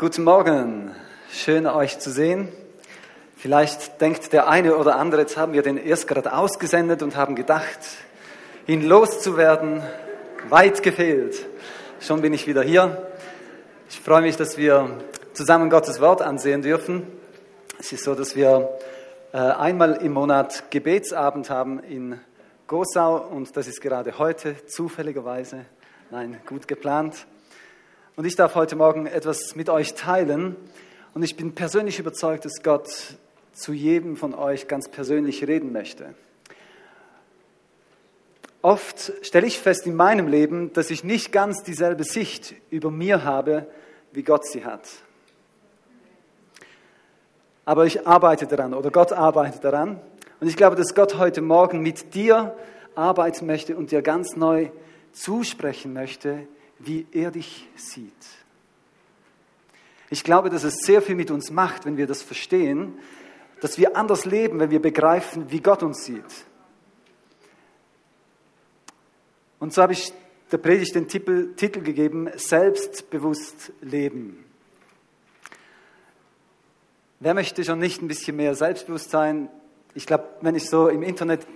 Guten Morgen, schön euch zu sehen. Vielleicht denkt der eine oder andere, jetzt haben wir den erst gerade ausgesendet und haben gedacht, ihn loszuwerden, weit gefehlt. Schon bin ich wieder hier. Ich freue mich, dass wir zusammen Gottes Wort ansehen dürfen. Es ist so, dass wir äh, einmal im Monat Gebetsabend haben in Gosau und das ist gerade heute zufälligerweise, nein, gut geplant. Und ich darf heute Morgen etwas mit euch teilen. Und ich bin persönlich überzeugt, dass Gott zu jedem von euch ganz persönlich reden möchte. Oft stelle ich fest in meinem Leben, dass ich nicht ganz dieselbe Sicht über mir habe, wie Gott sie hat. Aber ich arbeite daran oder Gott arbeitet daran. Und ich glaube, dass Gott heute Morgen mit dir arbeiten möchte und dir ganz neu zusprechen möchte, wie er dich sieht. Ich glaube, dass es sehr viel mit uns macht, wenn wir das verstehen, dass wir anders leben, wenn wir begreifen, wie Gott uns sieht. Und so habe ich der Predigt den Titel, Titel gegeben, Selbstbewusst leben. Wer möchte schon nicht ein bisschen mehr Selbstbewusstsein? Ich glaube, wenn ich so im Internet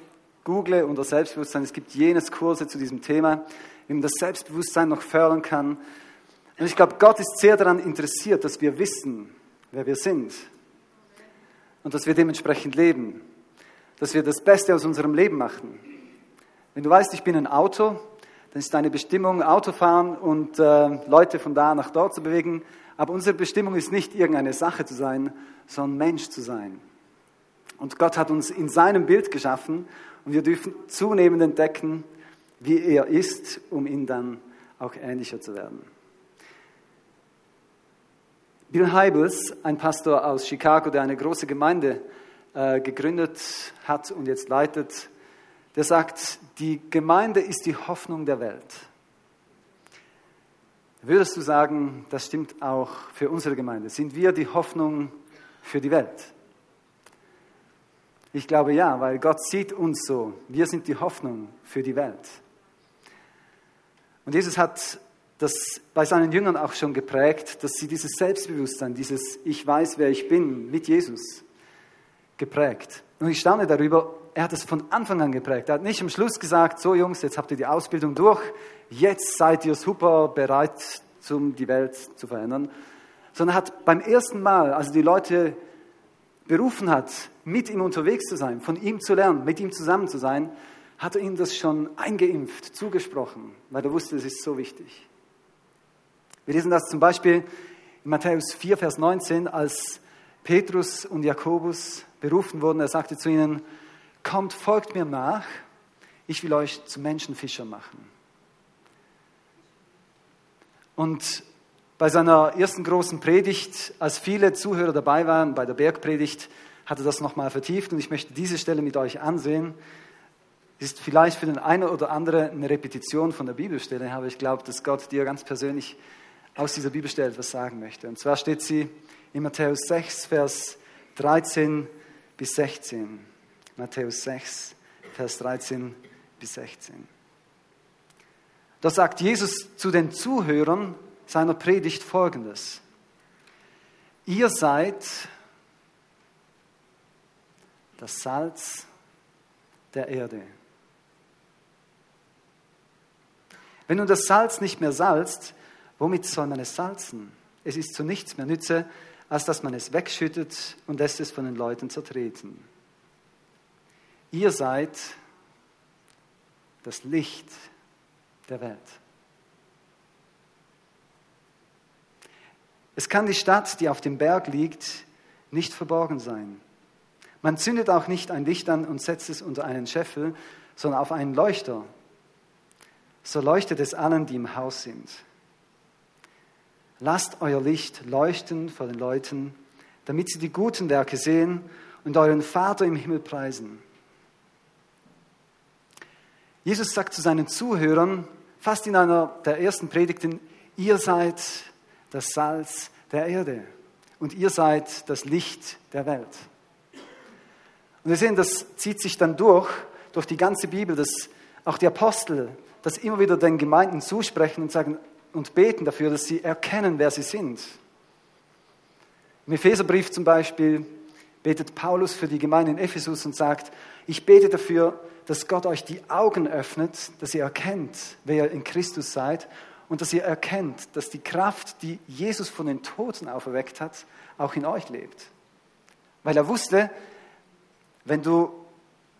google unter Selbstbewusstsein, es gibt jenes Kurse zu diesem Thema wie man das Selbstbewusstsein noch fördern kann. Und ich glaube, Gott ist sehr daran interessiert, dass wir wissen, wer wir sind und dass wir dementsprechend leben, dass wir das Beste aus unserem Leben machen. Wenn du weißt, ich bin ein Auto, dann ist deine Bestimmung Autofahren und äh, Leute von da nach dort zu bewegen. Aber unsere Bestimmung ist nicht irgendeine Sache zu sein, sondern Mensch zu sein. Und Gott hat uns in seinem Bild geschaffen und wir dürfen zunehmend entdecken, wie er ist, um ihn dann auch ähnlicher zu werden. Bill Heibels, ein Pastor aus Chicago, der eine große Gemeinde äh, gegründet hat und jetzt leitet, der sagt, die Gemeinde ist die Hoffnung der Welt. Würdest du sagen, das stimmt auch für unsere Gemeinde? Sind wir die Hoffnung für die Welt? Ich glaube ja, weil Gott sieht uns so. Wir sind die Hoffnung für die Welt. Und Jesus hat das bei seinen Jüngern auch schon geprägt, dass sie dieses Selbstbewusstsein, dieses Ich weiß, wer ich bin, mit Jesus geprägt. Und ich staune darüber, er hat es von Anfang an geprägt. Er hat nicht am Schluss gesagt, so Jungs, jetzt habt ihr die Ausbildung durch, jetzt seid ihr super bereit, um die Welt zu verändern, sondern er hat beim ersten Mal, als die Leute berufen hat, mit ihm unterwegs zu sein, von ihm zu lernen, mit ihm zusammen zu sein, hat er ihnen das schon eingeimpft, zugesprochen, weil er wusste, es ist so wichtig. Wir lesen das zum Beispiel in Matthäus 4, Vers 19, als Petrus und Jakobus berufen wurden. Er sagte zu ihnen, kommt, folgt mir nach, ich will euch zu Menschenfischer machen. Und bei seiner ersten großen Predigt, als viele Zuhörer dabei waren, bei der Bergpredigt, hat er das nochmal vertieft und ich möchte diese Stelle mit euch ansehen ist vielleicht für den einen oder anderen eine Repetition von der Bibelstelle, aber ich glaube, dass Gott dir ganz persönlich aus dieser Bibelstelle etwas sagen möchte. Und zwar steht sie in Matthäus 6, Vers 13 bis 16. Matthäus 6, Vers 13 bis 16. Da sagt Jesus zu den Zuhörern seiner Predigt Folgendes. Ihr seid das Salz der Erde. Wenn nun das Salz nicht mehr salzt, womit soll man es salzen? Es ist zu nichts mehr nütze, als dass man es wegschüttet und lässt es von den Leuten zertreten. Ihr seid das Licht der Welt. Es kann die Stadt, die auf dem Berg liegt, nicht verborgen sein. Man zündet auch nicht ein Licht an und setzt es unter einen Scheffel, sondern auf einen Leuchter so leuchtet es allen, die im Haus sind. Lasst euer Licht leuchten vor den Leuten, damit sie die guten Werke sehen und euren Vater im Himmel preisen. Jesus sagt zu seinen Zuhörern, fast in einer der ersten Predigten, ihr seid das Salz der Erde und ihr seid das Licht der Welt. Und wir sehen, das zieht sich dann durch, durch die ganze Bibel, dass auch die Apostel das immer wieder den Gemeinden zusprechen und sagen und beten dafür, dass sie erkennen, wer sie sind. Im Epheserbrief zum Beispiel betet Paulus für die Gemeinde in Ephesus und sagt, ich bete dafür, dass Gott euch die Augen öffnet, dass ihr erkennt, wer ihr in Christus seid und dass ihr erkennt, dass die Kraft, die Jesus von den Toten auferweckt hat, auch in euch lebt. Weil er wusste, wenn du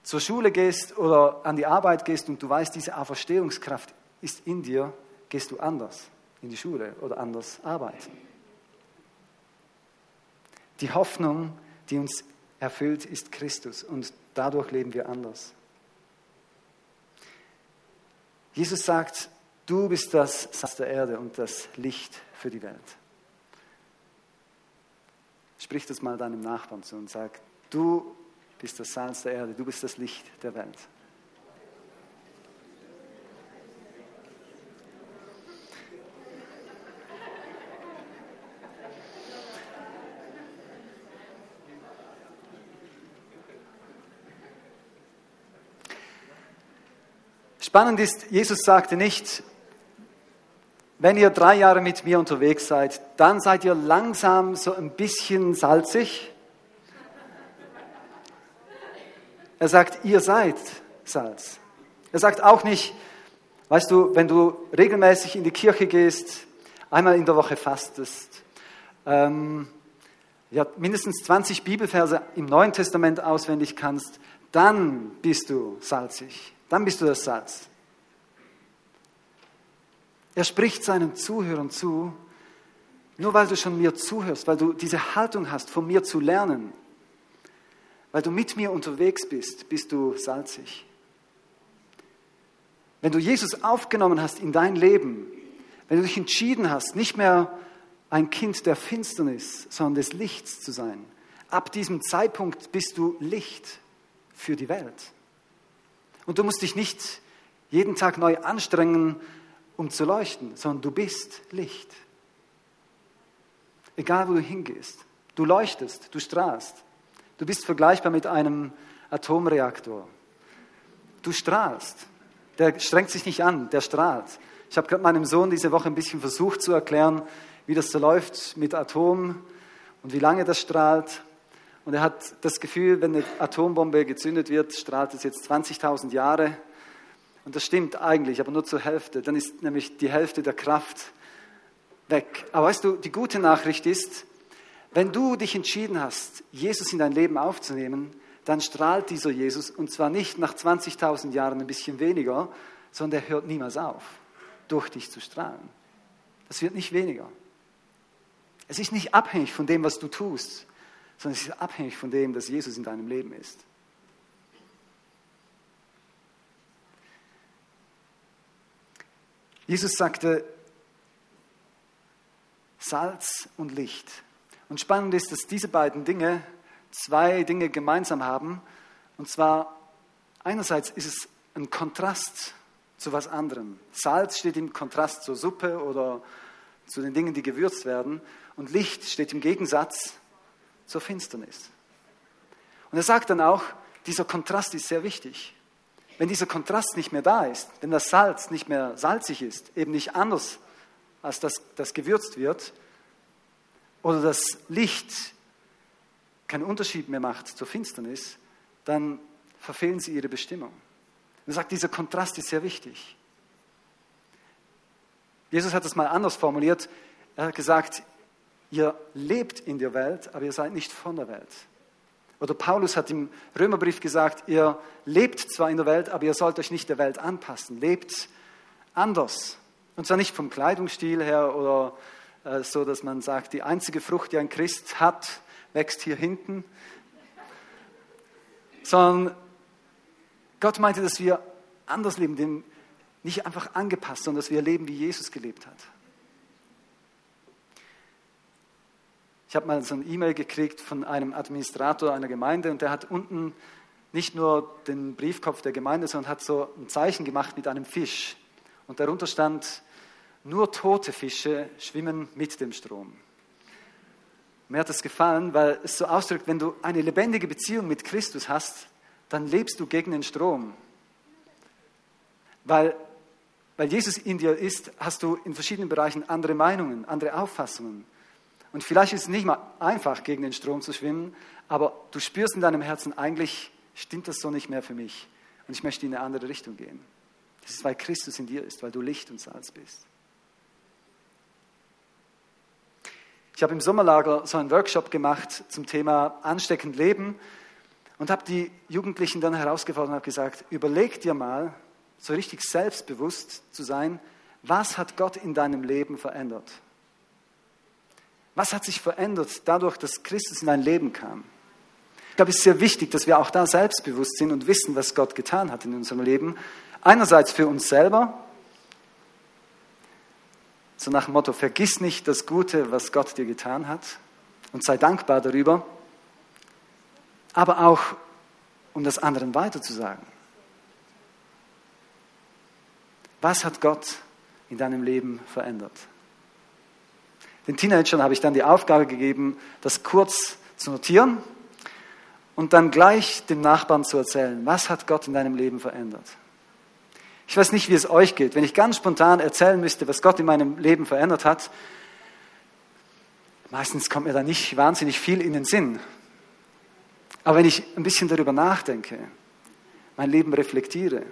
zur Schule gehst oder an die Arbeit gehst und du weißt, diese Auferstehungskraft ist in dir, gehst du anders in die Schule oder anders arbeiten. Die Hoffnung, die uns erfüllt, ist Christus und dadurch leben wir anders. Jesus sagt, du bist das Salz der Erde und das Licht für die Welt. Sprich das mal deinem Nachbarn zu und sag, du bist das Salz der Erde, du bist das Licht der Welt. Spannend ist, Jesus sagte nicht, wenn ihr drei Jahre mit mir unterwegs seid, dann seid ihr langsam so ein bisschen salzig. Er sagt, ihr seid Salz. Er sagt auch nicht, weißt du, wenn du regelmäßig in die Kirche gehst, einmal in der Woche fastest, ähm, ja, mindestens 20 Bibelverse im Neuen Testament auswendig kannst, dann bist du salzig. Dann bist du das Salz. Er spricht seinen Zuhörern zu, nur weil du schon mir zuhörst, weil du diese Haltung hast, von mir zu lernen, weil du mit mir unterwegs bist, bist du salzig. Wenn du Jesus aufgenommen hast in dein Leben, wenn du dich entschieden hast, nicht mehr ein Kind der Finsternis, sondern des Lichts zu sein, ab diesem Zeitpunkt bist du Licht für die Welt. Und du musst dich nicht jeden Tag neu anstrengen, um zu leuchten, sondern du bist Licht. Egal, wo du hingehst. Du leuchtest, du strahlst. Du bist vergleichbar mit einem Atomreaktor. Du strahlst. Der strengt sich nicht an, der strahlt. Ich habe gerade meinem Sohn diese Woche ein bisschen versucht zu erklären, wie das so läuft mit Atom und wie lange das strahlt. Und er hat das Gefühl, wenn eine Atombombe gezündet wird, strahlt es jetzt 20.000 Jahre. Und das stimmt eigentlich, aber nur zur Hälfte. Dann ist nämlich die Hälfte der Kraft weg. Aber weißt du, die gute Nachricht ist, wenn du dich entschieden hast, Jesus in dein Leben aufzunehmen, dann strahlt dieser Jesus und zwar nicht nach 20.000 Jahren ein bisschen weniger, sondern er hört niemals auf, durch dich zu strahlen. Das wird nicht weniger. Es ist nicht abhängig von dem, was du tust, sondern es ist abhängig von dem, dass Jesus in deinem Leben ist. Jesus sagte Salz und Licht. Und spannend ist, dass diese beiden Dinge zwei Dinge gemeinsam haben. Und zwar einerseits ist es ein Kontrast zu was anderem. Salz steht im Kontrast zur Suppe oder zu den Dingen, die gewürzt werden. Und Licht steht im Gegensatz zur Finsternis. Und er sagt dann auch, dieser Kontrast ist sehr wichtig. Wenn dieser Kontrast nicht mehr da ist, wenn das Salz nicht mehr salzig ist, eben nicht anders als das, das gewürzt wird, oder das Licht keinen Unterschied mehr macht zur Finsternis, dann verfehlen sie ihre Bestimmung. Er sagt, dieser Kontrast ist sehr wichtig. Jesus hat es mal anders formuliert. Er hat gesagt, ihr lebt in der Welt, aber ihr seid nicht von der Welt. Oder Paulus hat im Römerbrief gesagt, ihr lebt zwar in der Welt, aber ihr sollt euch nicht der Welt anpassen. Lebt anders. Und zwar nicht vom Kleidungsstil her oder äh, so, dass man sagt, die einzige Frucht, die ein Christ hat, wächst hier hinten. Sondern Gott meinte, dass wir anders leben, nicht einfach angepasst, sondern dass wir leben, wie Jesus gelebt hat. Ich habe mal so ein E-Mail gekriegt von einem Administrator einer Gemeinde und der hat unten nicht nur den Briefkopf der Gemeinde, sondern hat so ein Zeichen gemacht mit einem Fisch. Und darunter stand, nur tote Fische schwimmen mit dem Strom. Mir hat das gefallen, weil es so ausdrückt, wenn du eine lebendige Beziehung mit Christus hast, dann lebst du gegen den Strom. Weil, weil Jesus in dir ist, hast du in verschiedenen Bereichen andere Meinungen, andere Auffassungen. Und vielleicht ist es nicht mal einfach, gegen den Strom zu schwimmen, aber du spürst in deinem Herzen, eigentlich stimmt das so nicht mehr für mich. Und ich möchte in eine andere Richtung gehen. Das ist, weil Christus in dir ist, weil du Licht und Salz bist. Ich habe im Sommerlager so einen Workshop gemacht zum Thema ansteckend Leben und habe die Jugendlichen dann herausgefordert und habe gesagt, überleg dir mal, so richtig selbstbewusst zu sein, was hat Gott in deinem Leben verändert? Was hat sich verändert dadurch, dass Christus in dein Leben kam? Ich glaube, es ist sehr wichtig, dass wir auch da selbstbewusst sind und wissen, was Gott getan hat in unserem Leben. Einerseits für uns selber, so nach dem Motto, vergiss nicht das Gute, was Gott dir getan hat und sei dankbar darüber, aber auch um das anderen weiterzusagen. Was hat Gott in deinem Leben verändert? Den Teenagern habe ich dann die Aufgabe gegeben, das kurz zu notieren und dann gleich dem Nachbarn zu erzählen, was hat Gott in deinem Leben verändert. Ich weiß nicht, wie es euch geht. Wenn ich ganz spontan erzählen müsste, was Gott in meinem Leben verändert hat, meistens kommt mir da nicht wahnsinnig viel in den Sinn. Aber wenn ich ein bisschen darüber nachdenke, mein Leben reflektiere,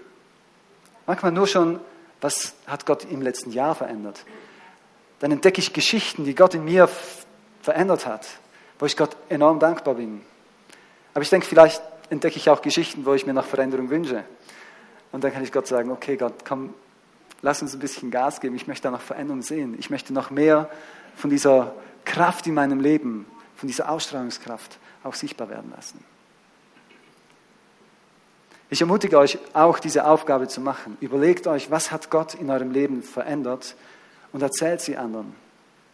manchmal nur schon, was hat Gott im letzten Jahr verändert, dann entdecke ich Geschichten, die Gott in mir verändert hat, wo ich Gott enorm dankbar bin. Aber ich denke, vielleicht entdecke ich auch Geschichten, wo ich mir nach Veränderung wünsche. Und dann kann ich Gott sagen, okay Gott, komm, lass uns ein bisschen Gas geben. Ich möchte da noch Veränderung sehen. Ich möchte noch mehr von dieser Kraft in meinem Leben, von dieser Ausstrahlungskraft auch sichtbar werden lassen. Ich ermutige euch auch, diese Aufgabe zu machen. Überlegt euch, was hat Gott in eurem Leben verändert und erzählt sie anderen.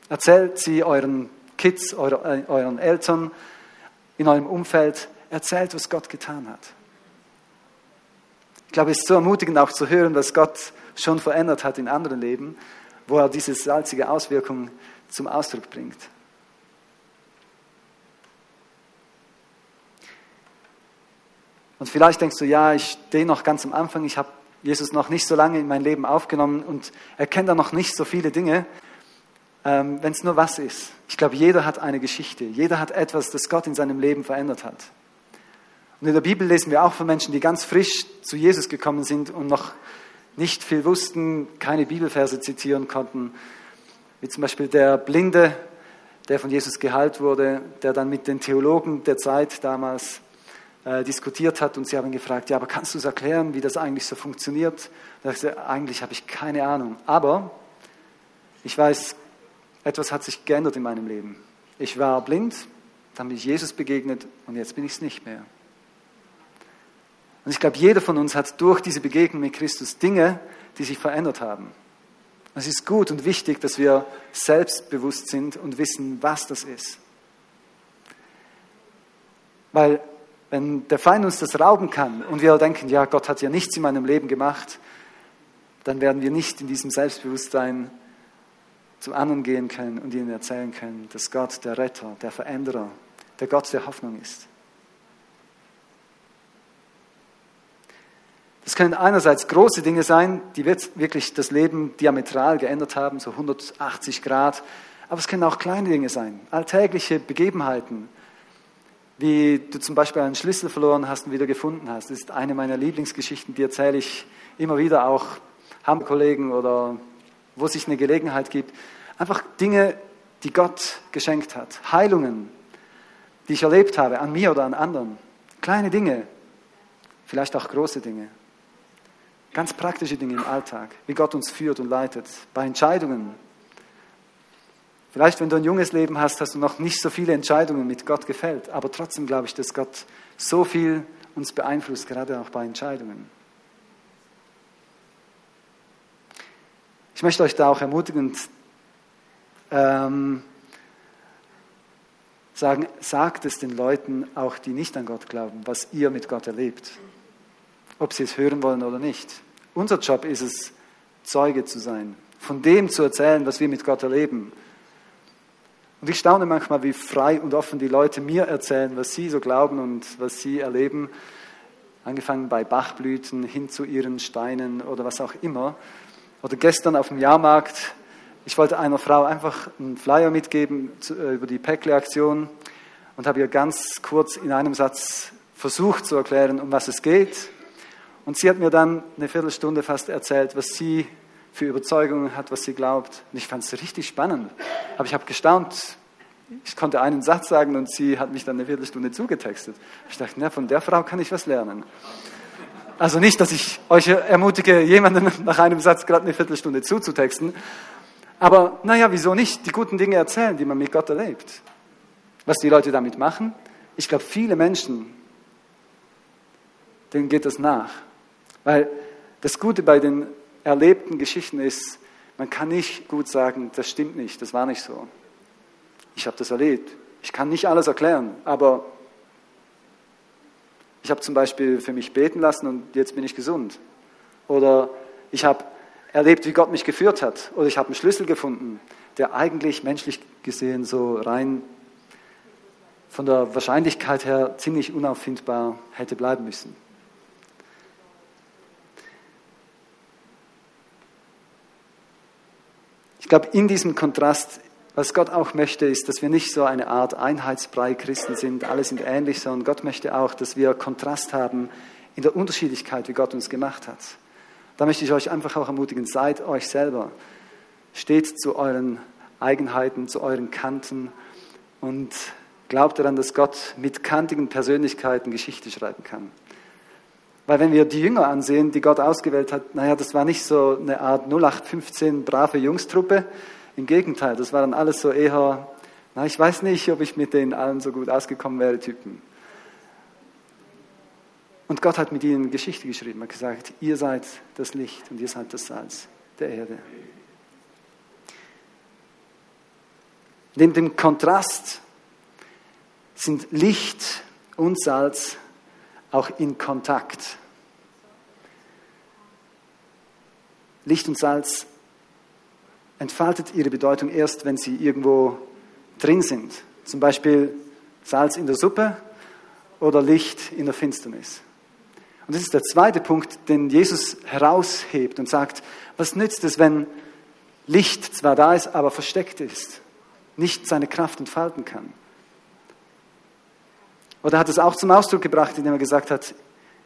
Erzählt sie euren Kids, euren Eltern, in eurem Umfeld. Erzählt, was Gott getan hat. Ich glaube, es ist so ermutigend auch zu hören, was Gott schon verändert hat in anderen Leben, wo er diese salzige Auswirkung zum Ausdruck bringt. Und vielleicht denkst du, ja, ich stehe noch ganz am Anfang, ich habe Jesus noch nicht so lange in mein Leben aufgenommen und erkenne da noch nicht so viele Dinge, ähm, wenn es nur was ist. Ich glaube, jeder hat eine Geschichte, jeder hat etwas, das Gott in seinem Leben verändert hat. Und in der Bibel lesen wir auch von Menschen, die ganz frisch zu Jesus gekommen sind und noch nicht viel wussten, keine Bibelverse zitieren konnten, wie zum Beispiel der Blinde, der von Jesus geheilt wurde, der dann mit den Theologen der Zeit damals äh, diskutiert hat und sie haben gefragt, ja, aber kannst du es erklären, wie das eigentlich so funktioniert? Da ich eigentlich habe ich keine Ahnung, aber ich weiß, etwas hat sich geändert in meinem Leben. Ich war blind, dann bin ich Jesus begegnet und jetzt bin ich es nicht mehr. Und ich glaube, jeder von uns hat durch diese Begegnung mit Christus Dinge, die sich verändert haben. Es ist gut und wichtig, dass wir selbstbewusst sind und wissen, was das ist. Weil wenn der Feind uns das rauben kann und wir denken, ja, Gott hat ja nichts in meinem Leben gemacht, dann werden wir nicht in diesem Selbstbewusstsein zum anderen gehen können und ihnen erzählen können, dass Gott der Retter, der Veränderer, der Gott der Hoffnung ist. Das können einerseits große Dinge sein, die wirklich das Leben diametral geändert haben, so 180 Grad, aber es können auch kleine Dinge sein, alltägliche Begebenheiten, wie du zum Beispiel einen Schlüssel verloren hast und wieder gefunden hast. Das ist eine meiner Lieblingsgeschichten, die erzähle ich immer wieder auch Hamburg-Kollegen oder wo sich eine Gelegenheit gibt. Einfach Dinge, die Gott geschenkt hat. Heilungen, die ich erlebt habe, an mir oder an anderen. Kleine Dinge, vielleicht auch große Dinge. Ganz praktische Dinge im Alltag, wie Gott uns führt und leitet, bei Entscheidungen, Vielleicht, wenn du ein junges Leben hast, hast du noch nicht so viele Entscheidungen mit Gott gefällt. Aber trotzdem glaube ich, dass Gott so viel uns beeinflusst, gerade auch bei Entscheidungen. Ich möchte euch da auch ermutigend ähm, sagen, sagt es den Leuten, auch die nicht an Gott glauben, was ihr mit Gott erlebt. Ob sie es hören wollen oder nicht. Unser Job ist es, Zeuge zu sein, von dem zu erzählen, was wir mit Gott erleben und ich staune manchmal, wie frei und offen die Leute mir erzählen, was sie so glauben und was sie erleben. Angefangen bei Bachblüten hin zu ihren Steinen oder was auch immer. Oder gestern auf dem Jahrmarkt ich wollte einer Frau einfach einen Flyer mitgeben äh, über die Päckle-Aktion und habe ihr ganz kurz in einem Satz versucht zu erklären, um was es geht. Und sie hat mir dann eine Viertelstunde fast erzählt, was sie für Überzeugungen hat, was sie glaubt. Und ich fand es richtig spannend. Aber ich habe gestaunt. Ich konnte einen Satz sagen und sie hat mich dann eine Viertelstunde zugetextet. Ich dachte, na, von der Frau kann ich was lernen. Also nicht, dass ich euch ermutige, jemanden nach einem Satz gerade eine Viertelstunde zuzutexten. Aber naja, wieso nicht? Die guten Dinge erzählen, die man mit Gott erlebt. Was die Leute damit machen? Ich glaube, viele Menschen, denen geht das nach. Weil das Gute bei den erlebten Geschichten ist, man kann nicht gut sagen, das stimmt nicht, das war nicht so. Ich habe das erlebt. Ich kann nicht alles erklären, aber ich habe zum Beispiel für mich beten lassen und jetzt bin ich gesund. Oder ich habe erlebt, wie Gott mich geführt hat. Oder ich habe einen Schlüssel gefunden, der eigentlich menschlich gesehen so rein von der Wahrscheinlichkeit her ziemlich unauffindbar hätte bleiben müssen. Ich glaube, in diesem Kontrast was Gott auch möchte, ist, dass wir nicht so eine Art Einheitsbrei Christen sind, alle sind ähnlich, sondern Gott möchte auch, dass wir Kontrast haben in der Unterschiedlichkeit, wie Gott uns gemacht hat. Da möchte ich euch einfach auch ermutigen, seid euch selber. Steht zu euren Eigenheiten, zu euren Kanten und glaubt daran, dass Gott mit kantigen Persönlichkeiten Geschichte schreiben kann. Weil wenn wir die Jünger ansehen, die Gott ausgewählt hat, naja, das war nicht so eine Art 0815 brave Jungstruppe, im Gegenteil, das waren alles so eher, na, ich weiß nicht, ob ich mit denen allen so gut ausgekommen wäre, Typen. Und Gott hat mit ihnen Geschichte geschrieben, hat gesagt, ihr seid das Licht und ihr seid das Salz der Erde. Neben dem Kontrast sind Licht und Salz auch in Kontakt. Licht und Salz entfaltet ihre Bedeutung erst, wenn sie irgendwo drin sind. Zum Beispiel Salz in der Suppe oder Licht in der Finsternis. Und das ist der zweite Punkt, den Jesus heraushebt und sagt, was nützt es, wenn Licht zwar da ist, aber versteckt ist, nicht seine Kraft entfalten kann. Oder er hat es auch zum Ausdruck gebracht, indem er gesagt hat,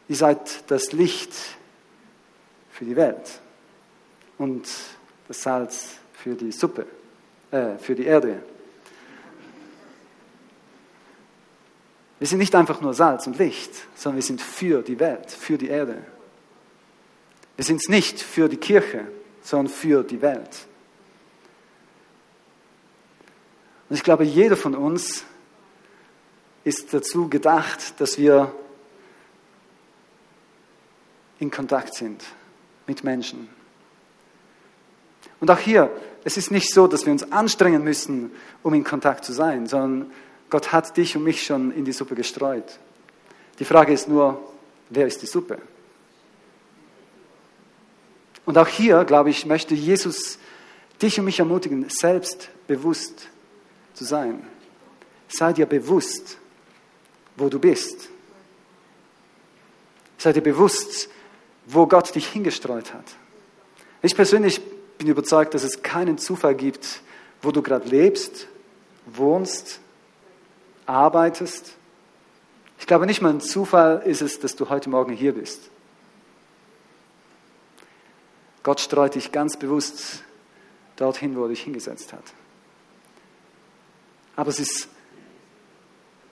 ihr seid das Licht für die Welt und das Salz für die Suppe, äh, für die Erde. Wir sind nicht einfach nur Salz und Licht, sondern wir sind für die Welt, für die Erde. Wir sind es nicht für die Kirche, sondern für die Welt. Und ich glaube, jeder von uns ist dazu gedacht, dass wir in Kontakt sind mit Menschen. Und auch hier, es ist nicht so, dass wir uns anstrengen müssen, um in Kontakt zu sein, sondern Gott hat dich und mich schon in die Suppe gestreut. Die Frage ist nur, wer ist die Suppe? Und auch hier, glaube ich, möchte Jesus dich und mich ermutigen, selbstbewusst zu sein. Sei dir bewusst, wo du bist. Sei dir bewusst, wo Gott dich hingestreut hat. Ich persönlich bin überzeugt, dass es keinen Zufall gibt, wo du gerade lebst, wohnst, arbeitest. Ich glaube nicht mal ein Zufall ist es, dass du heute Morgen hier bist. Gott streut dich ganz bewusst dorthin, wo er dich hingesetzt hat. Aber es ist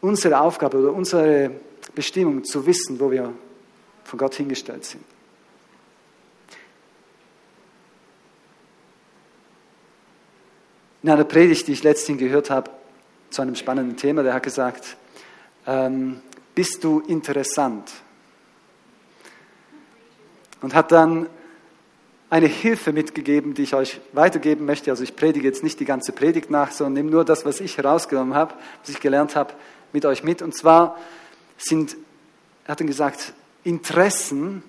unsere Aufgabe oder unsere Bestimmung zu wissen, wo wir von Gott hingestellt sind. In einer Predigt, die ich letztens gehört habe, zu einem spannenden Thema, der hat gesagt, ähm, bist du interessant? Und hat dann eine Hilfe mitgegeben, die ich euch weitergeben möchte. Also ich predige jetzt nicht die ganze Predigt nach, sondern nehme nur das, was ich herausgenommen habe, was ich gelernt habe, mit euch mit. Und zwar sind, er hat dann gesagt, Interessen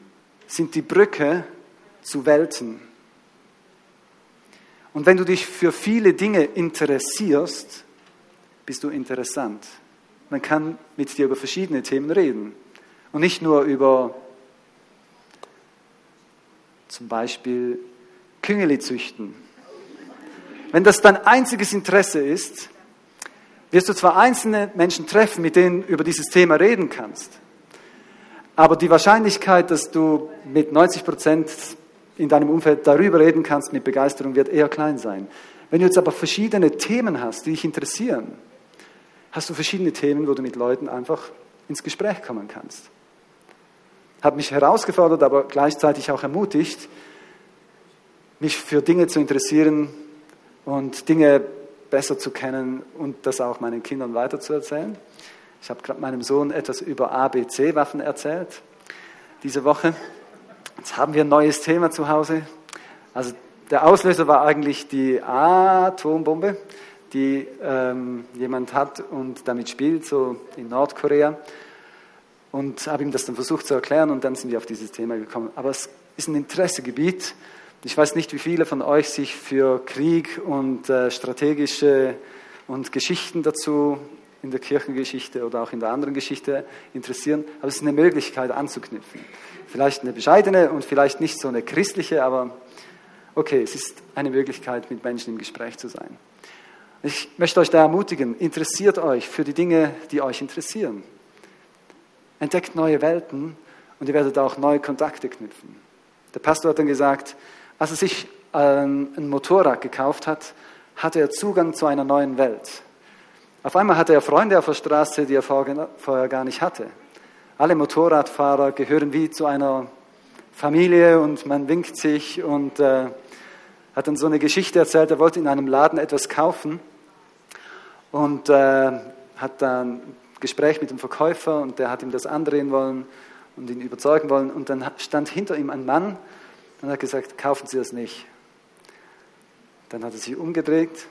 sind die Brücke zu Welten. Und wenn du dich für viele Dinge interessierst, bist du interessant. Man kann mit dir über verschiedene Themen reden. Und nicht nur über zum Beispiel Küngeli züchten wenn das dein einziges Interesse ist, wirst du zwar einzelne Menschen treffen, mit denen du über dieses Thema reden kannst, aber die Wahrscheinlichkeit, dass du mit 90 Prozent in deinem Umfeld darüber reden kannst mit Begeisterung, wird eher klein sein. Wenn du jetzt aber verschiedene Themen hast, die dich interessieren, hast du verschiedene Themen, wo du mit Leuten einfach ins Gespräch kommen kannst. Hat mich herausgefordert, aber gleichzeitig auch ermutigt, mich für Dinge zu interessieren und Dinge besser zu kennen und das auch meinen Kindern weiterzuerzählen. Ich habe gerade meinem Sohn etwas über ABC-Waffen erzählt diese Woche. Jetzt haben wir ein neues Thema zu Hause. Also der Auslöser war eigentlich die Atombombe, die ähm, jemand hat und damit spielt, so in Nordkorea. Und habe ihm das dann versucht zu erklären und dann sind wir auf dieses Thema gekommen. Aber es ist ein Interessegebiet. Ich weiß nicht, wie viele von euch sich für Krieg und äh, strategische und Geschichten dazu in der Kirchengeschichte oder auch in der anderen Geschichte interessieren, aber es ist eine Möglichkeit anzuknüpfen. Vielleicht eine bescheidene und vielleicht nicht so eine christliche, aber okay, es ist eine Möglichkeit, mit Menschen im Gespräch zu sein. Ich möchte euch da ermutigen, interessiert euch für die Dinge, die euch interessieren. Entdeckt neue Welten und ihr werdet auch neue Kontakte knüpfen. Der Pastor hat dann gesagt, als er sich ähm, ein Motorrad gekauft hat, hatte er Zugang zu einer neuen Welt. Auf einmal hatte er Freunde auf der Straße, die er vorher gar nicht hatte. Alle Motorradfahrer gehören wie zu einer Familie und man winkt sich und äh, hat dann so eine Geschichte erzählt, er wollte in einem Laden etwas kaufen und äh, hat dann ein Gespräch mit dem Verkäufer und der hat ihm das andrehen wollen und ihn überzeugen wollen und dann stand hinter ihm ein Mann und hat gesagt, kaufen Sie das nicht. Dann hat er sich umgedreht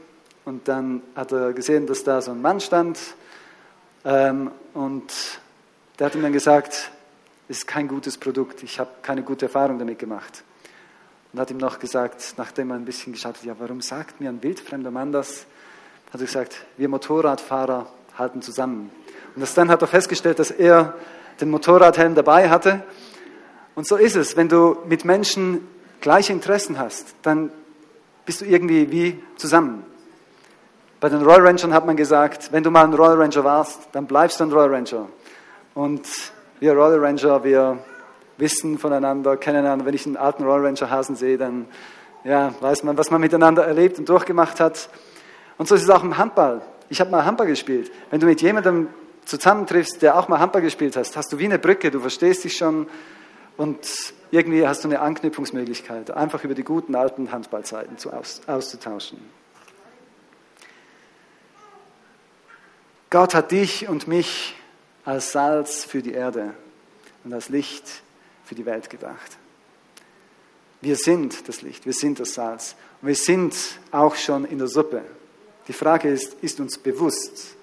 und dann hat er gesehen, dass da so ein Mann stand ähm, und der hat ihm dann gesagt, es ist kein gutes Produkt, ich habe keine gute Erfahrung damit gemacht. Und hat ihm noch gesagt, nachdem er ein bisschen geschaut hat, ja, warum sagt mir ein wildfremder Mann das? Hat er gesagt, wir Motorradfahrer halten zusammen. Und das dann hat er festgestellt, dass er den Motorradhelm dabei hatte. Und so ist es, wenn du mit Menschen gleiche Interessen hast, dann bist du irgendwie wie zusammen. Bei den Royal Rangers hat man gesagt, wenn du mal ein Royal Ranger warst, dann bleibst du ein Royal Ranger. Und wir Royal Ranger, wir wissen voneinander, kennen einander. Wenn ich einen alten Royal Ranger Hasen sehe, dann ja, weiß man, was man miteinander erlebt und durchgemacht hat. Und so ist es auch im Handball. Ich habe mal Handball gespielt. Wenn du mit jemandem zusammentriffst, der auch mal Handball gespielt hast, hast du wie eine Brücke, du verstehst dich schon und irgendwie hast du eine Anknüpfungsmöglichkeit, einfach über die guten alten Handballzeiten zu aus, auszutauschen. Gott hat dich und mich als Salz für die Erde und als Licht für die Welt gedacht. Wir sind das Licht, wir sind das Salz und wir sind auch schon in der Suppe. Die Frage ist, ist uns bewusst,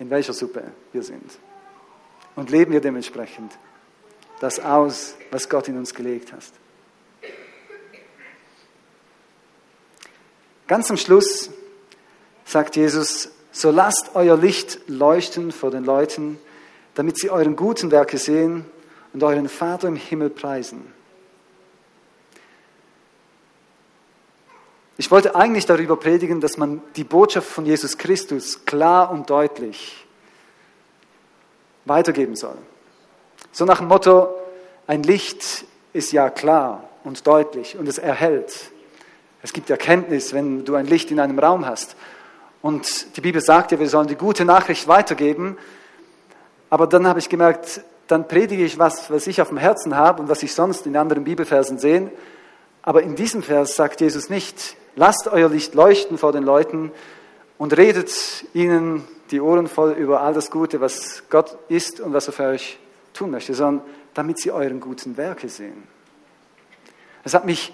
in welcher Suppe wir sind? Und leben wir dementsprechend das aus, was Gott in uns gelegt hat? Ganz am Schluss sagt Jesus, so lasst euer Licht leuchten vor den Leuten, damit sie euren guten Werke sehen und euren Vater im Himmel preisen. Ich wollte eigentlich darüber predigen, dass man die Botschaft von Jesus Christus klar und deutlich weitergeben soll. So nach dem Motto, ein Licht ist ja klar und deutlich und es erhält. Es gibt Erkenntnis, wenn du ein Licht in einem Raum hast. Und die Bibel sagt ja, wir sollen die gute Nachricht weitergeben. Aber dann habe ich gemerkt, dann predige ich was, was ich auf dem Herzen habe und was ich sonst in anderen Bibelversen sehe. Aber in diesem Vers sagt Jesus nicht, lasst euer Licht leuchten vor den Leuten und redet ihnen die Ohren voll über all das Gute, was Gott ist und was er für euch tun möchte, sondern damit sie euren guten Werke sehen. Es hat mich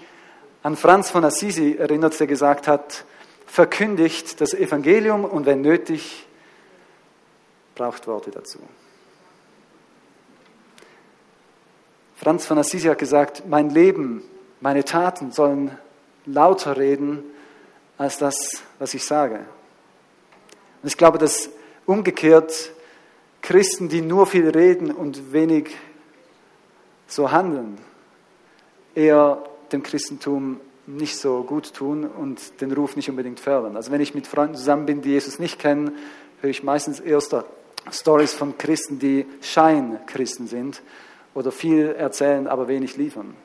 an Franz von Assisi erinnert, der gesagt hat, verkündigt das Evangelium und wenn nötig, braucht Worte dazu. Franz von Assisi hat gesagt, mein Leben, meine Taten sollen lauter reden als das, was ich sage. Und ich glaube, dass umgekehrt Christen, die nur viel reden und wenig so handeln, eher dem Christentum nicht so gut tun und den Ruf nicht unbedingt fördern. Also wenn ich mit Freunden zusammen bin, die Jesus nicht kennen, höre ich meistens eher Stories von Christen, die Scheinchristen sind oder viel erzählen, aber wenig liefern.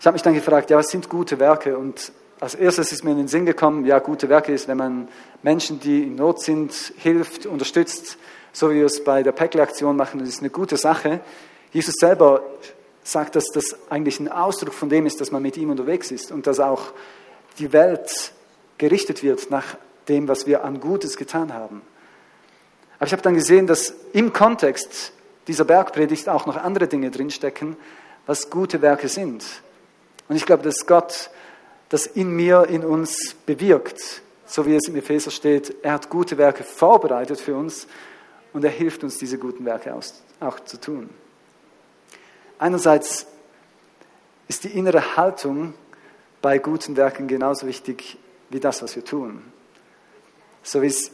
Ich habe mich dann gefragt, ja, was sind gute Werke? Und als erstes ist mir in den Sinn gekommen, ja, gute Werke ist, wenn man Menschen, die in Not sind, hilft, unterstützt, so wie wir es bei der Päckle-Aktion machen, das ist eine gute Sache. Jesus selber sagt, dass das eigentlich ein Ausdruck von dem ist, dass man mit ihm unterwegs ist und dass auch die Welt gerichtet wird nach dem, was wir an Gutes getan haben. Aber ich habe dann gesehen, dass im Kontext dieser Bergpredigt auch noch andere Dinge drinstecken, was gute Werke sind. Und ich glaube, dass Gott das in mir, in uns bewirkt, so wie es im Epheser steht. Er hat gute Werke vorbereitet für uns und er hilft uns, diese guten Werke auch zu tun. Einerseits ist die innere Haltung bei guten Werken genauso wichtig wie das, was wir tun. So wie es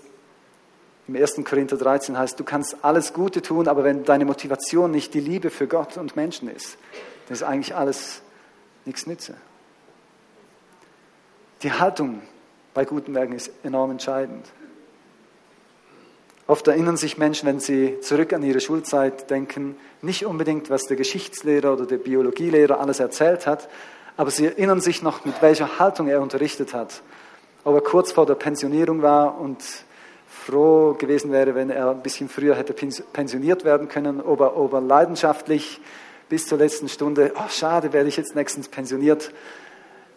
im 1. Korinther 13 heißt, du kannst alles Gute tun, aber wenn deine Motivation nicht die Liebe für Gott und Menschen ist, dann ist eigentlich alles nichts nütze. Die Haltung bei guten Werken ist enorm entscheidend. Oft erinnern sich Menschen, wenn sie zurück an ihre Schulzeit denken, nicht unbedingt, was der Geschichtslehrer oder der Biologielehrer alles erzählt hat, aber sie erinnern sich noch, mit welcher Haltung er unterrichtet hat. Ob er kurz vor der Pensionierung war und froh gewesen wäre, wenn er ein bisschen früher hätte pensioniert werden können, ob er, ob er leidenschaftlich bis zur letzten Stunde, oh schade, werde ich jetzt nächstens pensioniert,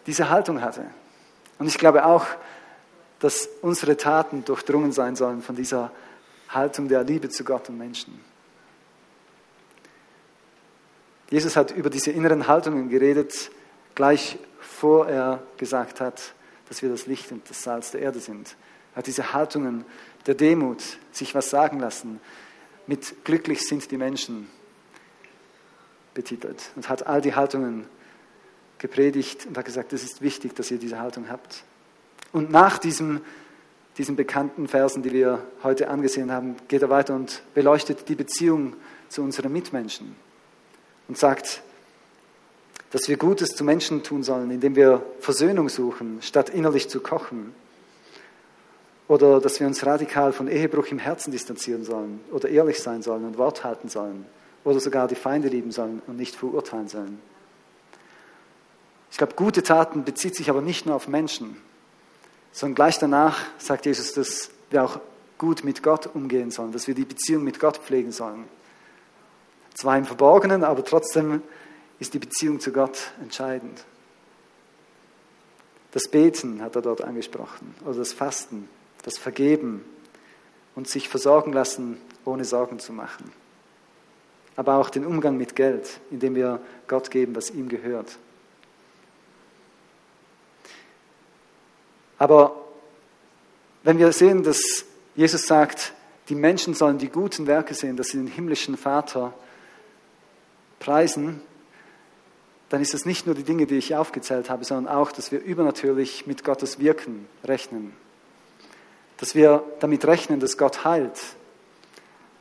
diese Haltung hatte. Und ich glaube auch, dass unsere Taten durchdrungen sein sollen von dieser Haltung der Liebe zu Gott und Menschen. Jesus hat über diese inneren Haltungen geredet, gleich vor er gesagt hat, dass wir das Licht und das Salz der Erde sind. Er hat diese Haltungen der Demut, sich was sagen lassen, mit glücklich sind die Menschen betitelt und hat all die Haltungen gepredigt und hat gesagt, es ist wichtig, dass ihr diese Haltung habt. Und nach diesem, diesen bekannten Versen, die wir heute angesehen haben, geht er weiter und beleuchtet die Beziehung zu unseren Mitmenschen und sagt, dass wir Gutes zu Menschen tun sollen, indem wir Versöhnung suchen, statt innerlich zu kochen. Oder dass wir uns radikal von Ehebruch im Herzen distanzieren sollen oder ehrlich sein sollen und Wort halten sollen oder sogar die Feinde lieben sollen und nicht verurteilen sollen. Ich glaube, gute Taten bezieht sich aber nicht nur auf Menschen, sondern gleich danach sagt Jesus, dass wir auch gut mit Gott umgehen sollen, dass wir die Beziehung mit Gott pflegen sollen. Zwar im Verborgenen, aber trotzdem ist die Beziehung zu Gott entscheidend. Das Beten hat er dort angesprochen, oder das Fasten, das Vergeben und sich versorgen lassen, ohne Sorgen zu machen. Aber auch den Umgang mit Geld, indem wir Gott geben, was ihm gehört. Aber wenn wir sehen, dass Jesus sagt, die Menschen sollen die guten Werke sehen, dass sie den himmlischen Vater preisen, dann ist es nicht nur die Dinge, die ich aufgezählt habe, sondern auch, dass wir übernatürlich mit Gottes Wirken rechnen. Dass wir damit rechnen, dass Gott heilt.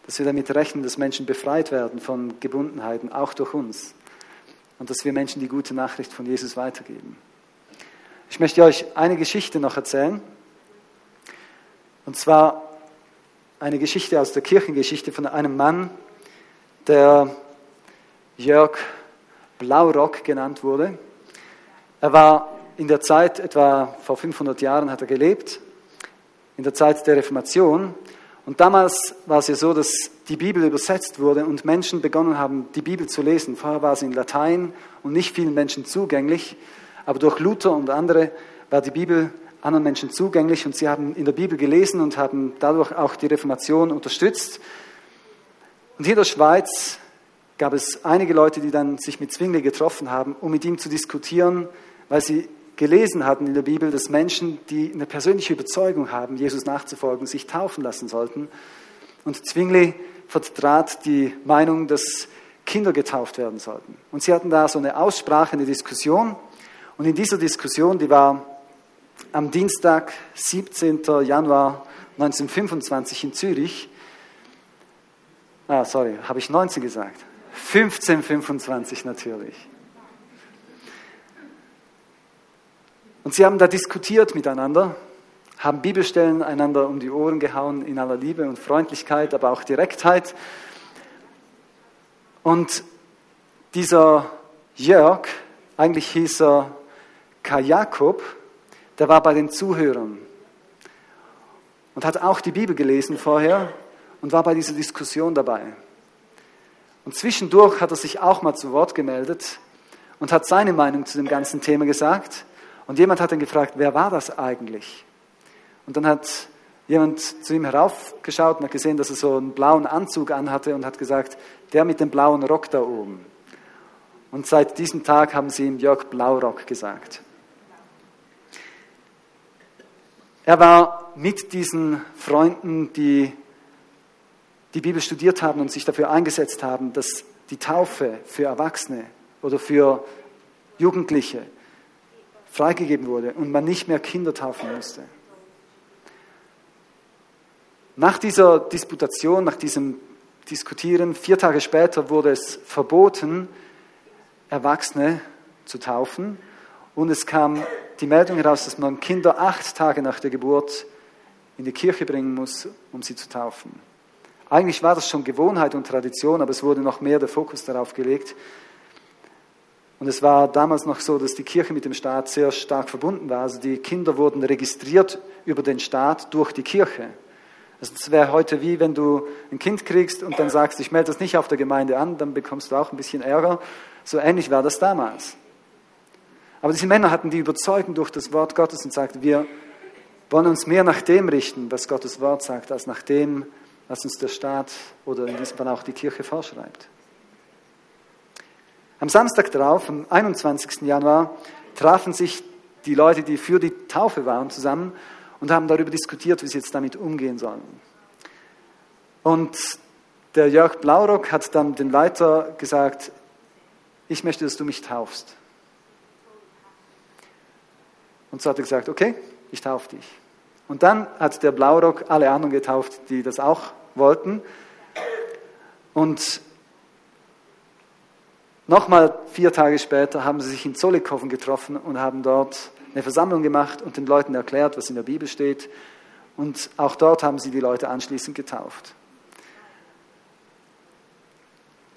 Dass wir damit rechnen, dass Menschen befreit werden von Gebundenheiten, auch durch uns. Und dass wir Menschen die gute Nachricht von Jesus weitergeben. Ich möchte euch eine Geschichte noch erzählen. Und zwar eine Geschichte aus der Kirchengeschichte von einem Mann, der Jörg Blaurock genannt wurde. Er war in der Zeit, etwa vor 500 Jahren hat er gelebt, in der Zeit der Reformation. Und damals war es ja so, dass die Bibel übersetzt wurde und Menschen begonnen haben, die Bibel zu lesen. Vorher war sie in Latein und nicht vielen Menschen zugänglich. Aber durch Luther und andere war die Bibel anderen Menschen zugänglich und sie haben in der Bibel gelesen und haben dadurch auch die Reformation unterstützt. Und hier in der Schweiz gab es einige Leute, die dann sich mit Zwingli getroffen haben, um mit ihm zu diskutieren, weil sie gelesen hatten in der Bibel, dass Menschen, die eine persönliche Überzeugung haben, Jesus nachzufolgen, sich taufen lassen sollten. Und Zwingli vertrat die Meinung, dass Kinder getauft werden sollten. Und sie hatten da so eine Aussprache, eine Diskussion. Und in dieser Diskussion, die war am Dienstag, 17. Januar 1925 in Zürich, ah, sorry, habe ich 19 gesagt? 1525 natürlich. Und sie haben da diskutiert miteinander, haben Bibelstellen einander um die Ohren gehauen in aller Liebe und Freundlichkeit, aber auch Direktheit. Und dieser Jörg, eigentlich hieß er Kai Jakob, der war bei den Zuhörern und hat auch die Bibel gelesen vorher und war bei dieser Diskussion dabei. Und zwischendurch hat er sich auch mal zu Wort gemeldet und hat seine Meinung zu dem ganzen Thema gesagt. Und jemand hat ihn gefragt, wer war das eigentlich? Und dann hat jemand zu ihm heraufgeschaut und hat gesehen, dass er so einen blauen Anzug anhatte und hat gesagt, der mit dem blauen Rock da oben. Und seit diesem Tag haben sie ihm Jörg Blaurock gesagt. Er war mit diesen Freunden, die die Bibel studiert haben und sich dafür eingesetzt haben, dass die Taufe für Erwachsene oder für Jugendliche freigegeben wurde und man nicht mehr Kinder taufen musste. Nach dieser Disputation, nach diesem Diskutieren, vier Tage später wurde es verboten, Erwachsene zu taufen. Und es kam die Meldung heraus, dass man Kinder acht Tage nach der Geburt in die Kirche bringen muss, um sie zu taufen. Eigentlich war das schon Gewohnheit und Tradition, aber es wurde noch mehr der Fokus darauf gelegt. Und es war damals noch so, dass die Kirche mit dem Staat sehr stark verbunden war. Also die Kinder wurden registriert über den Staat durch die Kirche. Also das wäre heute wie, wenn du ein Kind kriegst und dann sagst, ich melde das nicht auf der Gemeinde an, dann bekommst du auch ein bisschen Ärger. So ähnlich war das damals. Aber diese Männer hatten die Überzeugung durch das Wort Gottes und sagten, wir wollen uns mehr nach dem richten, was Gottes Wort sagt, als nach dem, was uns der Staat oder in diesem Fall auch die Kirche vorschreibt. Am Samstag darauf, am 21. Januar, trafen sich die Leute, die für die Taufe waren, zusammen und haben darüber diskutiert, wie sie jetzt damit umgehen sollen. Und der Jörg Blaurock hat dann den Leiter gesagt, ich möchte, dass du mich taufst. Und so hat er gesagt, okay, ich taufe dich. Und dann hat der Blaurock alle anderen getauft, die das auch wollten. Und nochmal vier Tage später haben sie sich in Zollikofen getroffen und haben dort eine Versammlung gemacht und den Leuten erklärt, was in der Bibel steht. Und auch dort haben sie die Leute anschließend getauft.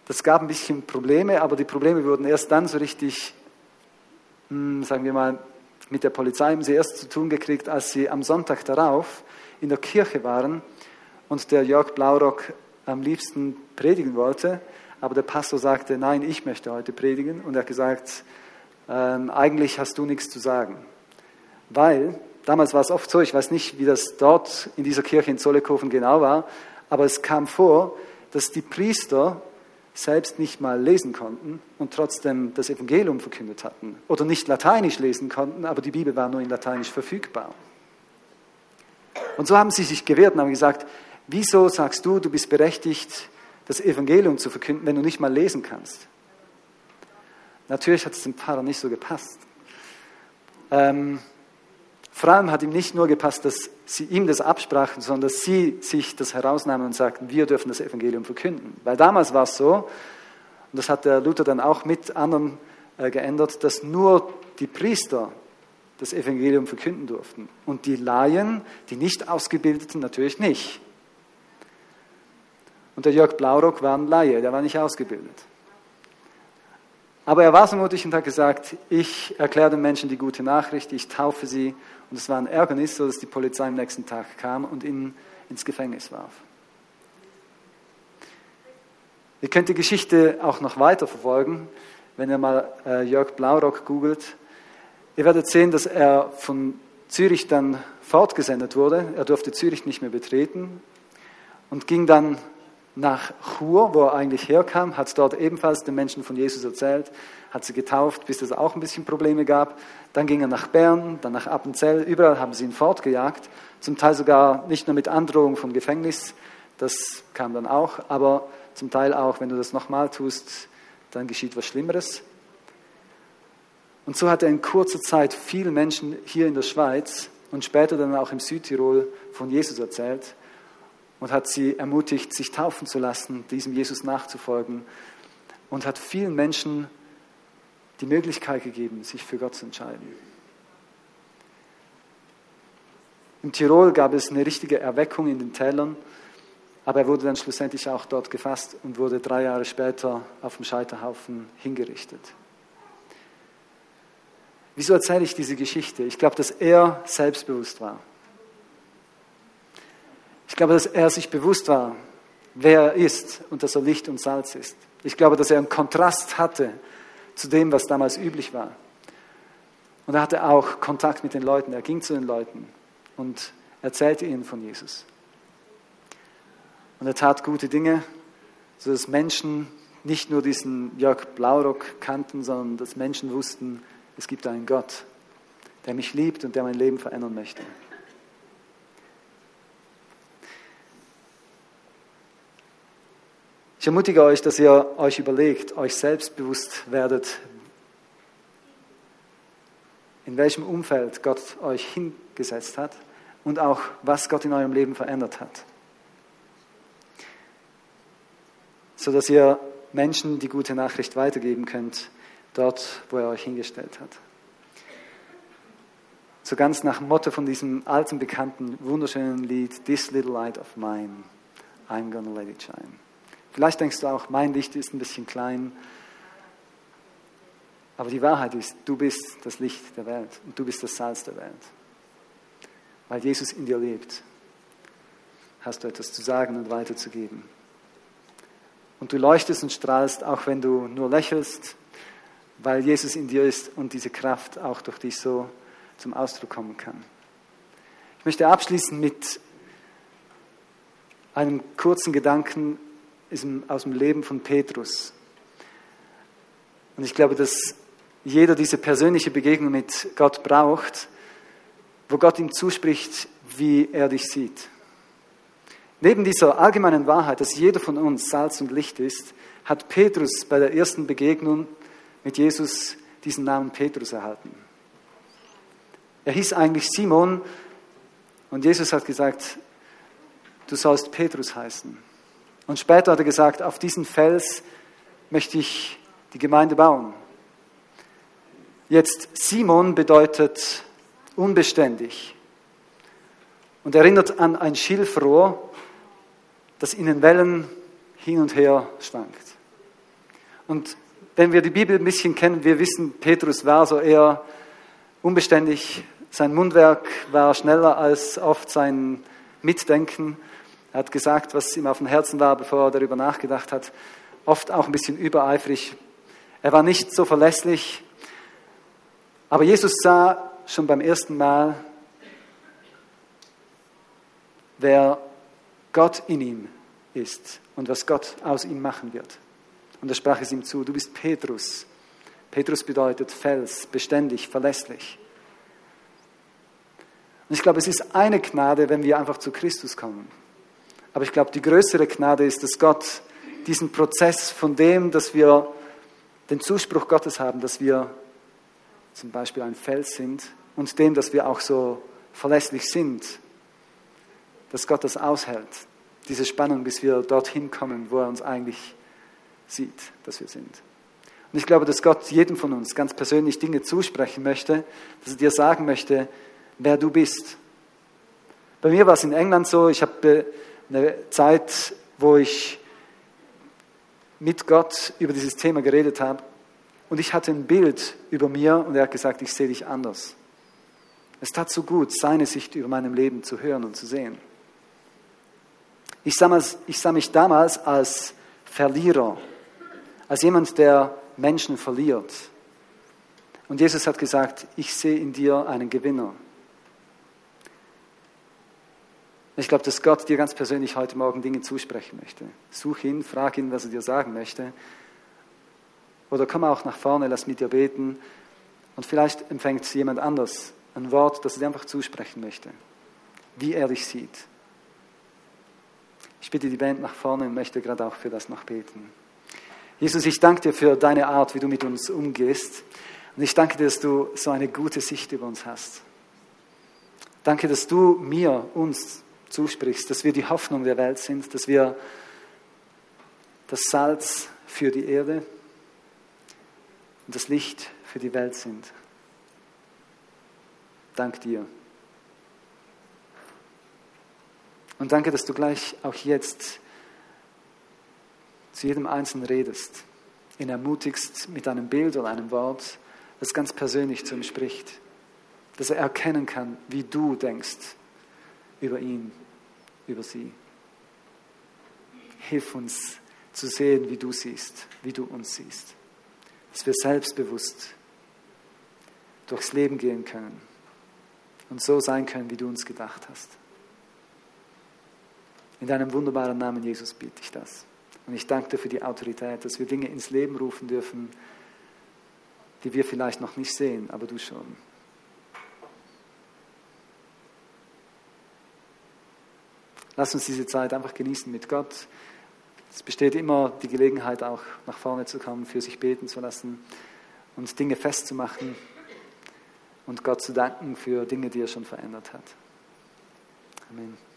Das gab ein bisschen Probleme, aber die Probleme wurden erst dann so richtig, hm, sagen wir mal, mit der Polizei haben sie erst zu tun gekriegt, als sie am Sonntag darauf in der Kirche waren und der Jörg Blaurock am liebsten predigen wollte, aber der Pastor sagte, nein, ich möchte heute predigen und er hat gesagt, ähm, eigentlich hast du nichts zu sagen. Weil, damals war es oft so, ich weiß nicht, wie das dort in dieser Kirche in Zollekofen genau war, aber es kam vor, dass die Priester selbst nicht mal lesen konnten und trotzdem das Evangelium verkündet hatten. Oder nicht lateinisch lesen konnten, aber die Bibel war nur in lateinisch verfügbar. Und so haben sie sich gewehrt und haben gesagt, wieso sagst du, du bist berechtigt, das Evangelium zu verkünden, wenn du nicht mal lesen kannst? Natürlich hat es dem Pfarrer nicht so gepasst. Ähm, vor allem hat ihm nicht nur gepasst, dass sie ihm das absprachen, sondern dass sie sich das herausnahmen und sagten, wir dürfen das Evangelium verkünden. Weil damals war es so, und das hat der Luther dann auch mit anderen äh, geändert, dass nur die Priester das Evangelium verkünden durften und die Laien, die nicht ausgebildeten, natürlich nicht. Und der Jörg Blaurock war ein Laie, der war nicht ausgebildet. Aber er war so mutig und hat gesagt, ich erkläre den Menschen die gute Nachricht, ich taufe sie. Und es war ein Ärgernis, so dass die Polizei am nächsten Tag kam und ihn ins Gefängnis warf. Ihr könnt die Geschichte auch noch weiter verfolgen, wenn ihr mal äh, Jörg Blaurock googelt. Ihr werdet sehen, dass er von Zürich dann fortgesendet wurde. Er durfte Zürich nicht mehr betreten und ging dann nach Chur, wo er eigentlich herkam, hat dort ebenfalls den Menschen von Jesus erzählt, hat sie getauft, bis es auch ein bisschen Probleme gab. Dann ging er nach Bern, dann nach Appenzell, überall haben sie ihn fortgejagt, zum Teil sogar nicht nur mit Androhung vom Gefängnis, das kam dann auch, aber zum Teil auch, wenn du das nochmal tust, dann geschieht was Schlimmeres. Und so hat er in kurzer Zeit vielen Menschen hier in der Schweiz und später dann auch im Südtirol von Jesus erzählt und hat sie ermutigt, sich taufen zu lassen, diesem Jesus nachzufolgen. und hat vielen Menschen die Möglichkeit gegeben, sich für Gott zu entscheiden. In Tirol gab es eine richtige Erweckung in den Tälern, aber er wurde dann schlussendlich auch dort gefasst und wurde drei Jahre später auf dem Scheiterhaufen hingerichtet. Wieso erzähle ich diese Geschichte? Ich glaube, dass er selbstbewusst war. Ich glaube, dass er sich bewusst war, wer er ist und dass er Licht und Salz ist. Ich glaube, dass er einen Kontrast hatte zu dem, was damals üblich war. Und er hatte auch Kontakt mit den Leuten. Er ging zu den Leuten und erzählte ihnen von Jesus. Und er tat gute Dinge, sodass Menschen nicht nur diesen Jörg Blaurock kannten, sondern dass Menschen wussten, es gibt einen Gott, der mich liebt und der mein Leben verändern möchte. Ich ermutige euch, dass ihr euch überlegt, euch selbstbewusst werdet, in welchem Umfeld Gott euch hingesetzt hat und auch, was Gott in eurem Leben verändert hat. Sodass ihr Menschen die gute Nachricht weitergeben könnt, dort, wo er euch hingestellt hat. So ganz nach Motto von diesem alten, bekannten, wunderschönen Lied, This Little Light of Mine, I'm gonna let it shine. Vielleicht denkst du auch, mein Licht ist ein bisschen klein. Aber die Wahrheit ist, du bist das Licht der Welt und du bist das Salz der Welt. Weil Jesus in dir lebt, hast du etwas zu sagen und weiterzugeben. Und du leuchtest und strahlst, auch wenn du nur lächelst, weil Jesus in dir ist und diese Kraft auch durch dich so zum Ausdruck kommen kann. Ich möchte abschließen mit einem kurzen Gedanken aus dem Leben von Petrus. Und ich glaube, dass jeder diese persönliche Begegnung mit Gott braucht, wo Gott ihm zuspricht, wie er dich sieht. Neben dieser allgemeinen Wahrheit, dass jeder von uns Salz und Licht ist, hat Petrus bei der ersten Begegnung mit Jesus diesen Namen Petrus erhalten. Er hieß eigentlich Simon und Jesus hat gesagt, du sollst Petrus heißen. Und später hat er gesagt, auf diesen Fels möchte ich die Gemeinde bauen. Jetzt Simon bedeutet unbeständig und erinnert an ein Schilfrohr, das in den Wellen hin und her schwankt. Und wenn wir die Bibel ein bisschen kennen, wir wissen, Petrus war so eher unbeständig, sein Mundwerk war schneller als oft sein Mitdenken. Er hat gesagt, was ihm auf dem Herzen war, bevor er darüber nachgedacht hat. Oft auch ein bisschen übereifrig. Er war nicht so verlässlich. Aber Jesus sah schon beim ersten Mal, wer Gott in ihm ist und was Gott aus ihm machen wird. Und er sprach es ihm zu, du bist Petrus. Petrus bedeutet Fels, beständig, verlässlich. Und ich glaube, es ist eine Gnade, wenn wir einfach zu Christus kommen. Aber ich glaube, die größere Gnade ist, dass Gott diesen Prozess von dem, dass wir den Zuspruch Gottes haben, dass wir zum Beispiel ein Fels sind und dem, dass wir auch so verlässlich sind, dass Gott das aushält, diese Spannung, bis wir dorthin kommen, wo er uns eigentlich sieht, dass wir sind. Und ich glaube, dass Gott jedem von uns ganz persönlich Dinge zusprechen möchte, dass er dir sagen möchte, wer du bist. Bei mir war es in England so, ich habe eine Zeit, wo ich mit Gott über dieses Thema geredet habe und ich hatte ein Bild über mir und er hat gesagt, ich sehe dich anders. Es tat so gut, seine Sicht über meinem Leben zu hören und zu sehen. Ich sah, ich sah mich damals als Verlierer, als jemand, der Menschen verliert. Und Jesus hat gesagt, ich sehe in dir einen Gewinner. Ich glaube, dass Gott dir ganz persönlich heute Morgen Dinge zusprechen möchte. Such ihn, frag ihn, was er dir sagen möchte. Oder komm auch nach vorne, lass mit dir beten. Und vielleicht empfängt jemand anders ein Wort, das er dir einfach zusprechen möchte. Wie er dich sieht. Ich bitte die Band nach vorne und möchte gerade auch für das noch beten. Jesus, ich danke dir für deine Art, wie du mit uns umgehst. Und ich danke dir, dass du so eine gute Sicht über uns hast. Danke, dass du mir, uns zusprichst, dass wir die Hoffnung der Welt sind, dass wir das Salz für die Erde, und das Licht für die Welt sind. Dank dir. Und danke, dass du gleich auch jetzt zu jedem Einzelnen redest, ihn ermutigst mit einem Bild oder einem Wort, das ganz persönlich zu ihm spricht, dass er erkennen kann, wie du denkst über ihn, über sie. Hilf uns zu sehen, wie du siehst, wie du uns siehst, dass wir selbstbewusst durchs Leben gehen können und so sein können, wie du uns gedacht hast. In deinem wunderbaren Namen, Jesus, biete ich das. Und ich danke dir für die Autorität, dass wir Dinge ins Leben rufen dürfen, die wir vielleicht noch nicht sehen, aber du schon. Lass uns diese Zeit einfach genießen mit Gott. Es besteht immer die Gelegenheit, auch nach vorne zu kommen, für sich beten zu lassen und Dinge festzumachen und Gott zu danken für Dinge, die er schon verändert hat. Amen.